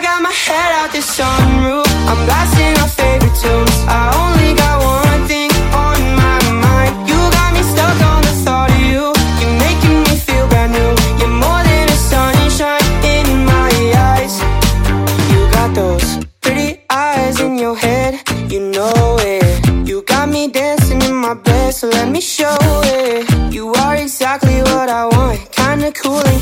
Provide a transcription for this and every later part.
out the sunroof. I'm blasting our favorite tunes. I only got one thing on my mind. You got me stuck on the thought of you. You're making me feel brand new. You're more than a sunshine in my eyes. You got those pretty eyes in your head. You know it. You got me dancing in my bed, so let me show it. You are exactly what I want. Kinda cool and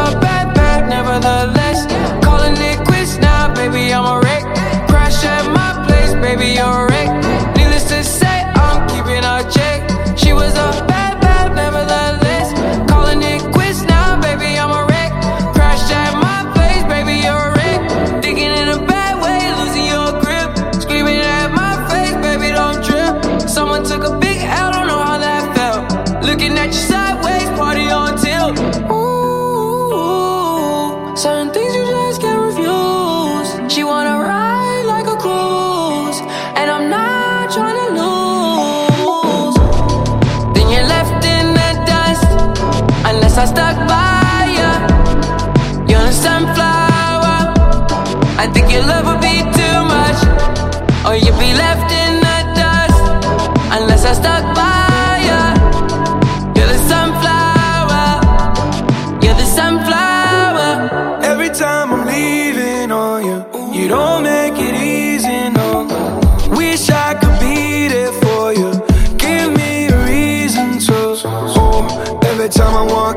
A bad, bad, nevertheless. Calling it quits now, baby, I'm a wreck. Crash at my place, baby, you're a wreck. Needless to say, I'm keeping check. She was a bad, bad, nevertheless. Calling it quits now, baby, I'm a wreck. Crash at my place, baby, you're a wreck. In a bad way, losing your grip. Screaming at my face, baby, don't trip. Someone took a big don't know how that felt. Looking at you I stuck by ya. You're a sunflower. I think your love would be too much, or you'd be left in the dust, unless I stuck by ya. You're the sunflower. You're the sunflower. Every time I'm leaving on you,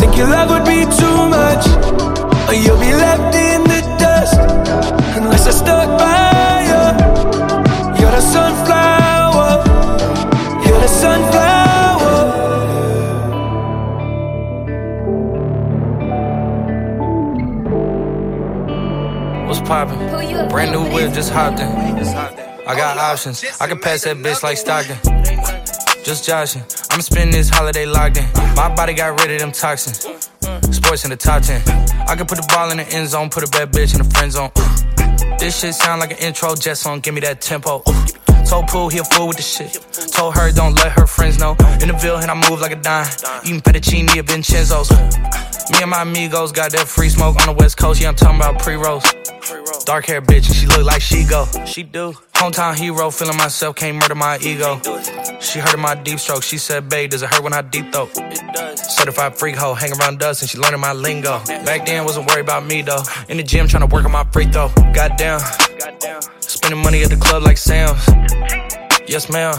Think your love would be too much, or you'll be left in the dust. Unless I stuck by you, you're the sunflower, you're the sunflower. What's poppin'? Brand new whip, just hopped in. I got options. I can pass that bitch like Stockton. Just joshing. I'ma spend this holiday locked in. My body got rid of them toxins. Sports in the top 10. I can put the ball in the end zone, put a bad bitch in the friend zone. This shit sound like an intro jet song, give me that tempo. Told Pooh he a fool with the shit. Told her don't let her friends know. In the Ville and I move like a dime. Eating fettuccine at Vincenzo's. Me and my amigos got that free smoke on the west coast. Yeah, I'm talking about pre-rolls. Dark hair bitch and she look like she go. She do. Hometown hero, feeling myself, can't murder my ego. She heard of my deep stroke. She said, babe, does it hurt when I deep throat? Certified freak hoe, hang around us and she learning my lingo. Back then, wasn't worried about me though. In the gym, trying to work on my free throw. Goddamn. Spending money at the club like Sam's. Yes, ma'am.